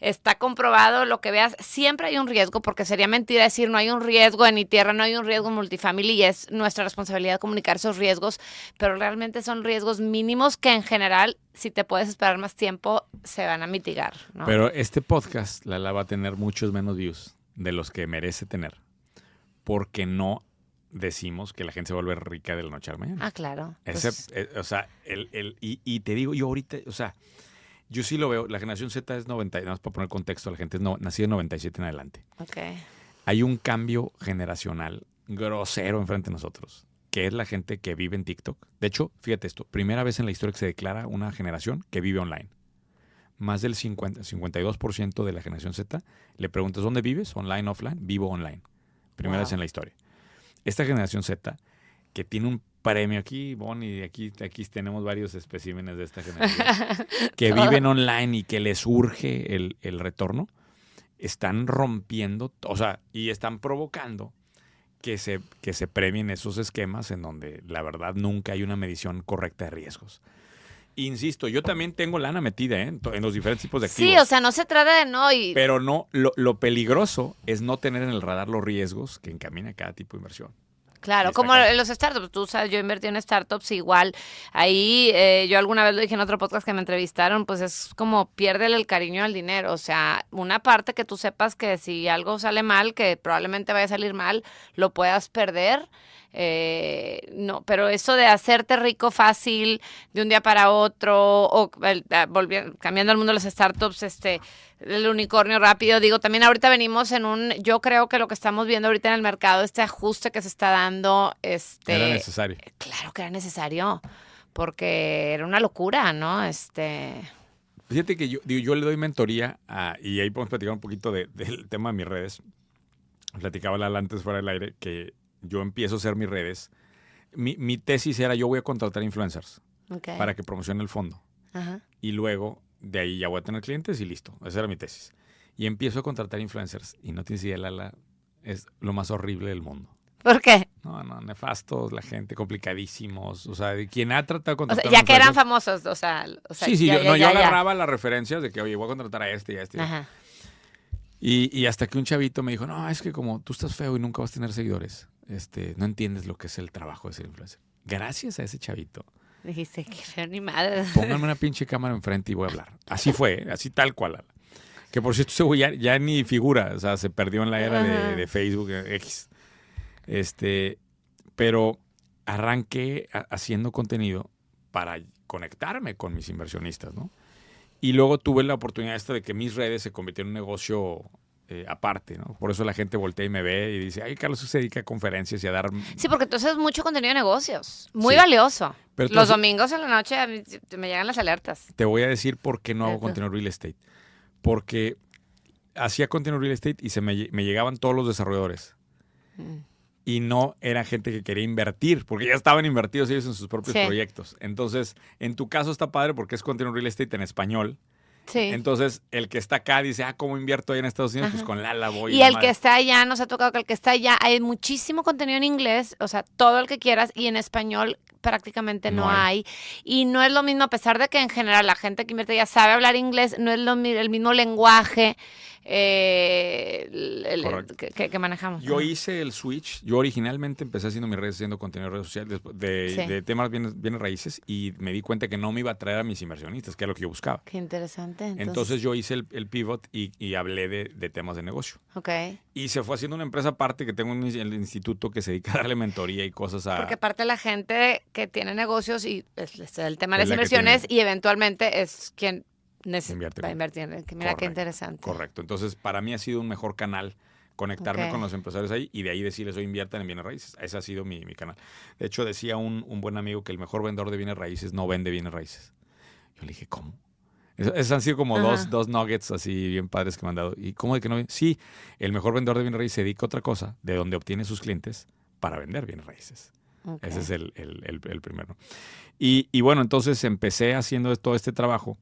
está comprobado, lo que veas, siempre hay un riesgo, porque sería mentira decir no hay un riesgo en mi tierra, no hay un riesgo en multifamily y es nuestra responsabilidad comunicar esos riesgos, pero realmente son riesgos mínimos que en general, si te puedes esperar más tiempo, se van a mitigar.
Pero este podcast, la va a tener muchos menos views de los que merece tener, porque no decimos que la gente se vuelve rica de la noche a la mañana.
Ah, claro.
Pues eh, o sea, el, el, y, y, te digo, yo ahorita, o sea, yo sí lo veo. La generación Z es 90, nada más para poner contexto, la gente es no, nacida en 97 en adelante.
Ok.
Hay un cambio generacional grosero enfrente de nosotros, que es la gente que vive en TikTok. De hecho, fíjate esto, primera vez en la historia que se declara una generación que vive online. Más del 50, 52% de la generación Z le preguntas, ¿dónde vives? ¿Online, offline? Vivo online. Primera vez en la historia. Esta generación Z, que tiene un premio aquí, Bonnie, aquí, aquí tenemos varios especímenes de esta generación, que viven (laughs) online y que les urge el, el retorno, están rompiendo, o sea, y están provocando que se, que se premien esos esquemas en donde la verdad nunca hay una medición correcta de riesgos. Insisto, yo también tengo lana metida ¿eh? en los diferentes tipos de activos.
Sí, o sea, no se trata de no. Y...
Pero no, lo, lo, peligroso es no tener en el radar los riesgos que encamina cada tipo de inversión.
Claro, como en los startups, tú sabes, yo invertí en startups igual. Ahí eh, yo alguna vez lo dije en otro podcast que me entrevistaron, pues es como pierde el cariño al dinero. O sea, una parte que tú sepas que si algo sale mal, que probablemente vaya a salir mal, lo puedas perder. Eh, no, pero eso de hacerte rico fácil de un día para otro o ah, cambiando al mundo de las startups, este, el unicornio rápido, digo, también ahorita venimos en un, yo creo que lo que estamos viendo ahorita en el mercado, este ajuste que se está dando, este,
era necesario.
Claro que era necesario, porque era una locura, ¿no? Este.
Fíjate que yo, yo le doy mentoría y ahí podemos platicar un poquito del tema de mis redes. Platicaba la antes fuera del aire que yo empiezo a hacer mis redes. Mi, tesis era yo voy a contratar influencers para que promocione el fondo. Y luego de ahí ya voy a tener clientes y listo. Esa era mi tesis. Y empiezo a contratar influencers y no tienes idea, Lala, es lo más horrible del mundo.
¿Por qué?
No, no, nefastos, la gente, complicadísimos. O sea, quien ha tratado de contratar.
O sea, ya que eran famosos, o sea. O sea
sí, sí, yo, no, yo agarraba las referencias de que, oye, voy a contratar a este y a este. Ajá. Y, y, hasta que un chavito me dijo, no, es que como tú estás feo y nunca vas a tener seguidores, este, no entiendes lo que es el trabajo de ser influencer. Gracias a ese chavito.
Dijiste que feo ni madre. (laughs)
Pónganme una pinche cámara enfrente y voy a hablar. Así fue, así tal cual. Que por cierto, ya, ya ni figura, o sea, se perdió en la era de, Facebook X. Este, pero arranqué haciendo contenido para conectarme con mis inversionistas, ¿no? Y luego tuve la oportunidad esta de que mis redes se convirtieron en un negocio eh, aparte, ¿no? Por eso la gente voltea y me ve y dice, ay, Carlos se dedica a conferencias y a dar...
Sí, porque tú haces mucho contenido de negocios, muy valioso. Los domingos en la noche me llegan las alertas.
Te voy a decir por qué no hago contenido real estate. Porque hacía contenido real estate y se me, llegaban todos los desarrolladores. Mm. Y no era gente que quería invertir, porque ya estaban invertidos ellos en sus propios proyectos. Entonces, en tu caso está padre porque es contenido real estate en español entonces, el que está acá dice, ah, ¿cómo invierto ahí en Estados Unidos? Pues con Lala voy.
Y, el que está allá, nos ha tocado que el que está allá, hay muchísimo contenido en inglés, o sea, todo el que quieras, y en español prácticamente no, hay. Y no es lo mismo, a pesar de que en general la gente que invierte ya sabe hablar inglés, no es lo, el mismo lenguaje. eh, el- el-
Correcto.
que, manejamos.
Yo hice el switch. Yo originalmente empecé haciendo mis redes, haciendo contenido en redes sociales de,
Sí.
de temas bienes, bienes raíces y me di cuenta que no me iba a traer a mis inversionistas, que era lo que yo buscaba.
Qué interesante. Entonces,
Entonces, yo hice el, el pivot y, y hablé de, de temas de negocio.
ok.
Y se fue haciendo una empresa aparte que tengo in- el instituto que se dedica a darle mentoría y cosas a...
Porque aparte la gente que tiene negocios y es, es el tema de las
la
inversiones
tiene-
y eventualmente es quien
Invierte
va a invertir. Mira qué
Correcto,
interesante.
Correcto. Entonces, para mí ha sido un mejor canal conectarme con los empresarios ahí y de ahí decirles, hoy inviertan en bienes raíces. Ese ha sido mi, mi canal. De hecho, decía un, un buen amigo que el mejor vendedor de bienes raíces no vende bienes raíces. Yo le dije, ¿cómo? Es- Esos han sido como dos, dos nuggets así bien padres que me han dado. ¿Y cómo de que no? Sí, el mejor vendedor de bienes raíces se dedica a otra cosa, de donde obtiene sus clientes para vender bienes raíces. Ese es el, el- el- el primero. Y, y bueno, entonces empecé haciendo todo este trabajo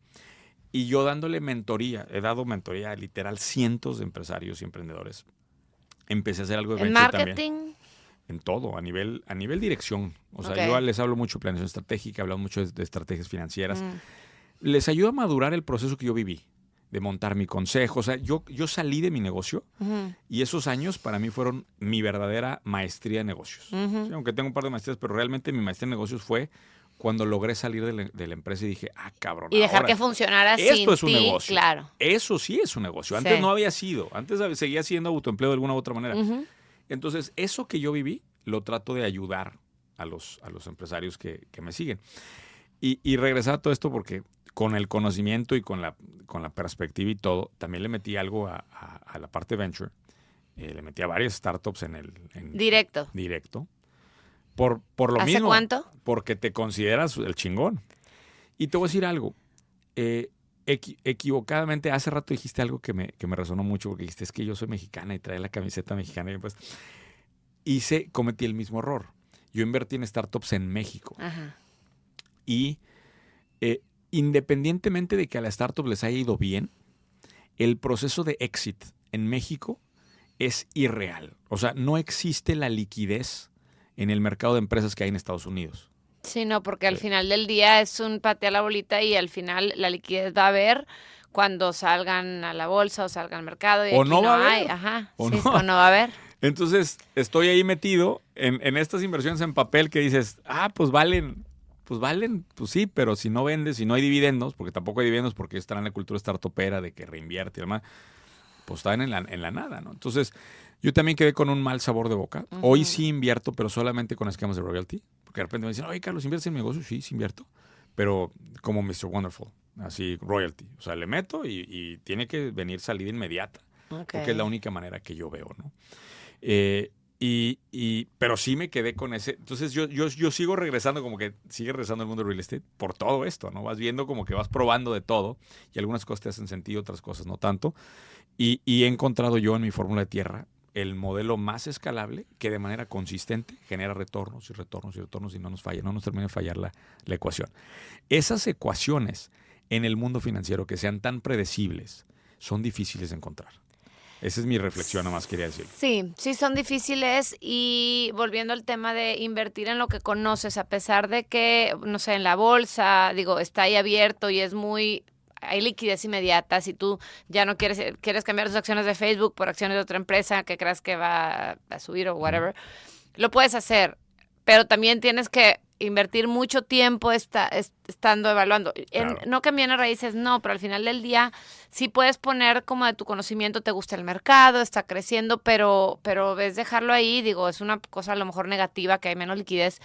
y yo dándole mentoría, he dado mentoría a literal cientos de empresarios y emprendedores. Empecé a hacer algo de
En
venture también.
marketing,
En todo, a nivel, a nivel dirección. O sea, yo les hablo mucho de planeación estratégica, hablamos mucho de, de estrategias financieras.
mm,
Les ayuda a madurar el proceso que yo viví, de montar mi consejo. O sea, yo, yo salí de mi negocio y esos años para mí fueron mi verdadera maestría de negocios. Sí, aunque tengo un par de maestrías, pero realmente mi maestría en negocios fue cuando logré salir de la, de la empresa y dije, ah, cabrón.
y dejar
ahora
que funcionara
esto
sin
es un
ti,
negocio.
claro.
Eso sí es un negocio. Antes
Sí.
no había sido. Antes seguía siendo autoempleo de alguna u otra manera. Entonces, eso que yo viví, lo trato de ayudar a los, a los empresarios que, que me siguen. Y, y regresar a todo esto porque con el conocimiento y con la, con la perspectiva y todo, también le metí algo a, a- a la parte venture. Eh, le metí a varias startups en el en
Directo.
directo. Por, por lo
¿Hace
mismo.
cuánto?
Porque te consideras el chingón. Y te voy a decir algo. eh, equi- equivocadamente, hace rato dijiste algo que me, que me resonó mucho porque dijiste, es que yo soy mexicana y trae la camiseta mexicana. Y pues hice, cometí el mismo error. Yo invertí en startups en México.
Ajá.
Y eh, independientemente de que a la startup les haya ido bien, el proceso de exit en México es irreal. O sea, no existe la liquidez en el mercado de empresas que hay en Estados Unidos.
Sí, no, porque al
Sí.
final del día es un patea la bolita y al final la liquidez va a haber cuando salgan a la bolsa o salgan al mercado. Y
O no a
hay.
haber.
Ajá.
O
sí,
no.
o no va a haber.
Entonces, estoy ahí metido en, en estas inversiones en papel que dices, ah, pues valen, pues valen, pues sí, pero si no vendes, si no hay dividendos, porque tampoco hay dividendos porque están en la cultura startupera de que reinvierte y demás, pues están en la, en la nada, ¿no? Entonces, yo también quedé con un mal sabor de boca. Hoy sí invierto, pero solamente con esquemas de royalty, porque de repente me dicen, oye, Carlos, ¿inviertes en mi negocio? Sí, sí invierto, pero como Mr. Wonderful, así, royalty. O sea, le meto y, y tiene que venir salida inmediata porque es la única manera que yo veo, ¿no? Eh, y, pero sí me quedé con ese. Entonces yo, yo, sigo regresando, como que sigue regresando al mundo del real estate por todo esto, ¿no? Vas viendo como que vas probando de todo y algunas cosas te hacen sentido, otras cosas no tanto. Y, y he encontrado yo en mi fórmula de tierra el modelo más escalable que de manera consistente genera retornos y retornos y retornos y no nos falla, no nos termina de fallar la, la ecuación. Esas ecuaciones en el mundo financiero que sean tan predecibles son difíciles de encontrar. Esa es mi reflexión, nomás quería decir.
Sí, sí son difíciles y volviendo al tema de invertir en lo que conoces, a pesar de que, no sé, en la bolsa, digo, está ahí abierto y es muy, hay liquidez inmediata, si tú ya no quieres, quieres cambiar tus acciones de Facebook por acciones de otra empresa que creas que va a subir o whatever, lo puedes hacer, pero también tienes que invertir mucho tiempo esta- es- estando evaluando. En-. No que en bienes raíces, no, pero al final del día sí puedes poner como de tu conocimiento, te gusta el mercado, está creciendo, pero, pero ves dejarlo ahí, digo, es una cosa a lo mejor negativa, que hay menos liquidez,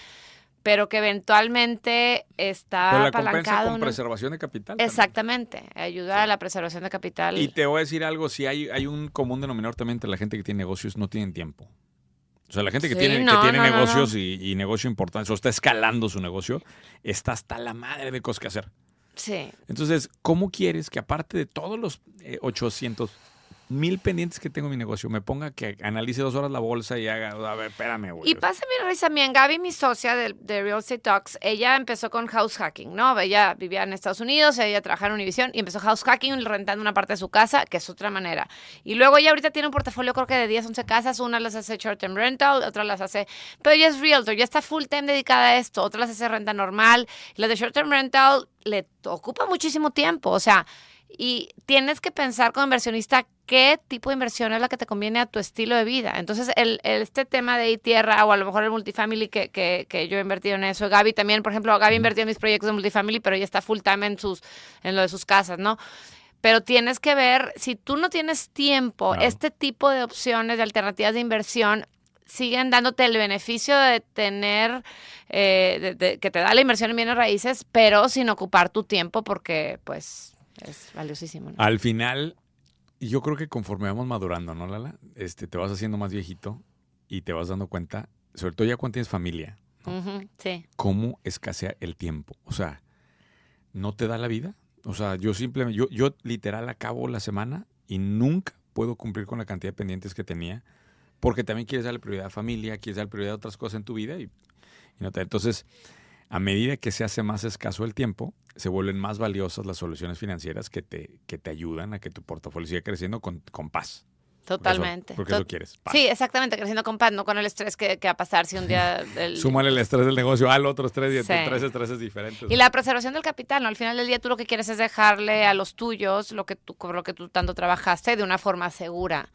pero que eventualmente está
Pero la
apalancado.
con preservación de capital. también.
Exactamente, ayuda a la preservación de capital.
Y te voy a decir algo, si hay, hay un común denominador también entre la gente que tiene negocios, no tienen tiempo. O sea, la gente que
Sí,
tiene,
no,
que tiene
no,
negocios
no.
Y, y negocio importante, o está escalando su negocio, está hasta la madre de cosas que hacer.
Sí,
Entonces, ¿cómo quieres que aparte de todos los eh, 800 mil pendientes que tengo en mi negocio, me ponga que analice dos horas la bolsa y haga, a ver, espérame, güey.
Y pasa mi risa también, Gaby, mi socia de, Real Estate Talks, ella empezó con house hacking, ¿no? Ella vivía en Estados Unidos, ella trabajaba en Univision y empezó house hacking rentando una parte de su casa, que es otra manera. Y luego ella ahorita tiene un portafolio creo que de 10, 11 casas, una las hace short term rental, otra las hace, pero ella es realtor, ya está full time dedicada a esto, otra las hace renta normal, la de short term rental le ocupa muchísimo tiempo, o sea, y tienes que pensar como inversionista qué tipo de inversión es la que te conviene a tu estilo de vida. Entonces, el, este tema de tierra o a lo mejor el multifamily que, que, que, yo he invertido en eso, Gaby también, por ejemplo, Gaby invertido en mis proyectos de multifamily, pero ella está full time en, sus, en lo de sus casas, ¿no? Pero tienes que ver, si tú no tienes tiempo, este tipo de opciones, de alternativas de inversión, siguen dándote el beneficio de tener, eh, que te da la inversión en bienes raíces, pero sin ocupar tu tiempo porque pues es valiosísimo.
Al final, yo creo que conforme vamos madurando, ¿no, Lala? Este, te vas haciendo más viejito y te vas dando cuenta, sobre todo ya cuando tienes familia,
sí.
cómo escasea el tiempo. O sea, no te da la vida. O sea, yo simplemente, yo, yo literal acabo la semana y nunca puedo cumplir con la cantidad de pendientes que tenía, porque también quieres darle prioridad a familia, quieres darle prioridad a otras cosas en tu vida y, no te. Entonces, a medida que se hace más escaso el tiempo, se vuelven más valiosas las soluciones financieras que te, que te ayudan a que tu portafolio siga creciendo con, con paz.
Totalmente.
Porque eso, quieres.
Sí, exactamente, creciendo con paz, no con el estrés que, que va a pasar si un día... (laughs)
El... Súmale el estrés del negocio al otro estrés y tres estreses diferentes.
Y la preservación del capital, ¿no? Al final del día tú lo que quieres es dejarle a los tuyos lo que tú, lo que tú tanto trabajaste de una forma segura.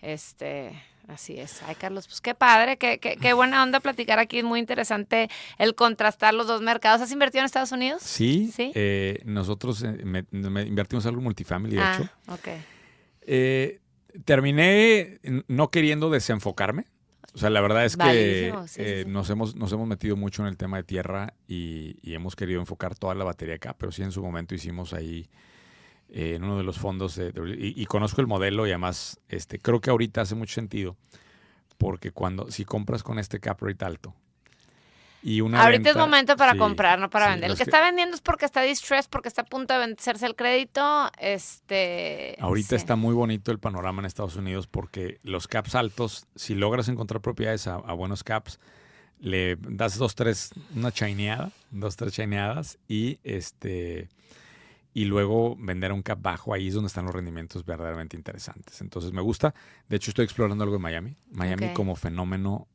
Este, Así es. Ay, Carlos, pues qué padre, qué, qué, buena onda platicar aquí. Es muy interesante el contrastar los dos mercados. ¿Has invertido en Estados Unidos?
Sí. ¿Sí? Eh, nosotros eh, invertimos algo multifamily, de ah, hecho.
ok.
Eh, terminé no queriendo desenfocarme. O sea, la verdad es que Nos, hemos, nos hemos metido mucho en el tema de tierra y, y hemos querido enfocar toda la batería acá, pero sí en su momento hicimos ahí eh, en uno de los fondos y, conozco el modelo y además este, creo que ahorita hace mucho sentido porque cuando si compras con este cap rate alto y una
ahorita es momento para comprar no para vender. El que, está vendiendo es porque está distressed porque está a punto de vencerse el crédito este
ahorita está muy bonito el panorama en Estados Unidos porque los caps altos si logras encontrar propiedades a, buenos caps le das dos tres una chaineada dos tres chaineadas y este y luego vender a un cap bajo, ahí es donde están los rendimientos verdaderamente interesantes. Entonces me gusta. De hecho, estoy explorando algo en Miami. Miami como fenómeno.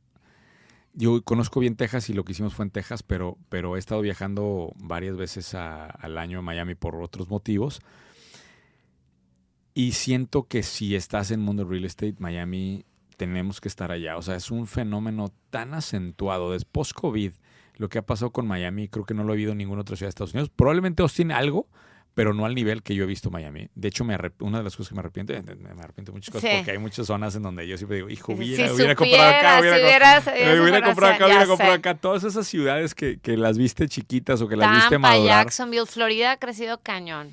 Yo conozco bien Texas y lo que hicimos fue en Texas, pero, pero he estado viajando varias veces al año a Miami por otros motivos. Y siento que si estás en mundo real estate, Miami, tenemos que estar allá. O sea, es un fenómeno tan acentuado. Desde post-COVID, lo que ha pasado con Miami, creo que no lo ha habido en ninguna otra ciudad de Estados Unidos. Probablemente Austin algo, pero no al nivel que yo he visto Miami. De hecho, me una de las cosas que me arrepiento, eh, me arrepiento muchas cosas porque hay muchas zonas en donde yo siempre digo, hijo, hubiera, hubiera comprado acá, hubiera, hubiera comprado acá, hubiera comprado acá. Todas esas ciudades que, que, las viste chiquitas o que las viste madurar.
Jacksonville, Florida ha crecido cañón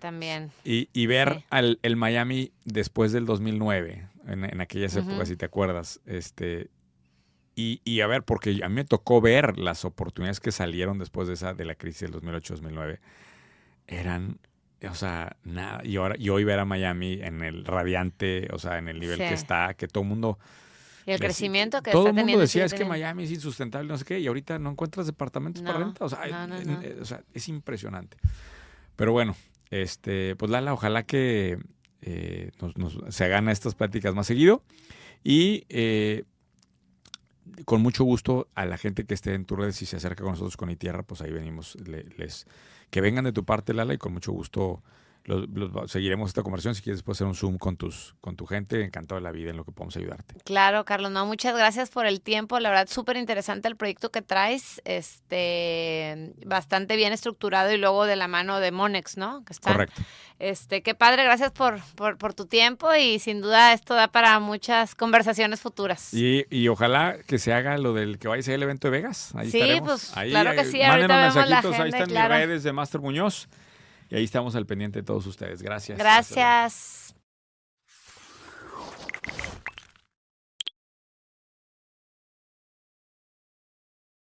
también.
Y, y ver al, el Miami después del 2009, en, en aquellas épocas, si te acuerdas, este... Y, y, a ver, porque a mí me tocó ver las oportunidades que salieron después de esa de la crisis del 2008-2009 eran, o sea, nada. Y, ahora, y hoy ver a Miami en el radiante, o sea, en el nivel que está, que todo el mundo...
Y el crecimiento que
todo
el
mundo decía es que Miami es insustentable, no sé qué, y ahorita no encuentras departamentos para renta. O sea, o sea, es impresionante. Pero bueno, este, pues Lala, ojalá que eh, se hagan estas pláticas más seguido. Y eh, con mucho gusto a la gente que esté en tu redes y se acerca con nosotros con tierra pues ahí venimos, les que vengan de tu parte, Lala, y con mucho gusto seguiremos esta conversación. Si quieres después hacer un Zoom con, tus, con tu gente, encantado de la vida en lo que podemos ayudarte.
Claro, Carlos, no, muchas gracias por el tiempo. La verdad, súper interesante el proyecto que traes. Este, bastante bien estructurado y luego de la mano de Monex, ¿no? Que está,
Correcto.
Este, qué padre, gracias por, por, tu tiempo y sin duda esto da para muchas conversaciones futuras.
Y, y ojalá que se haga lo del que vaya a ser el evento de Vegas. Ahí sí,
pues claro que sí. Ahorita vemos la agenda,
ahí están mis redes de Master Muñoz. Y ahí estamos al pendiente de todos ustedes. Gracias.
Gracias.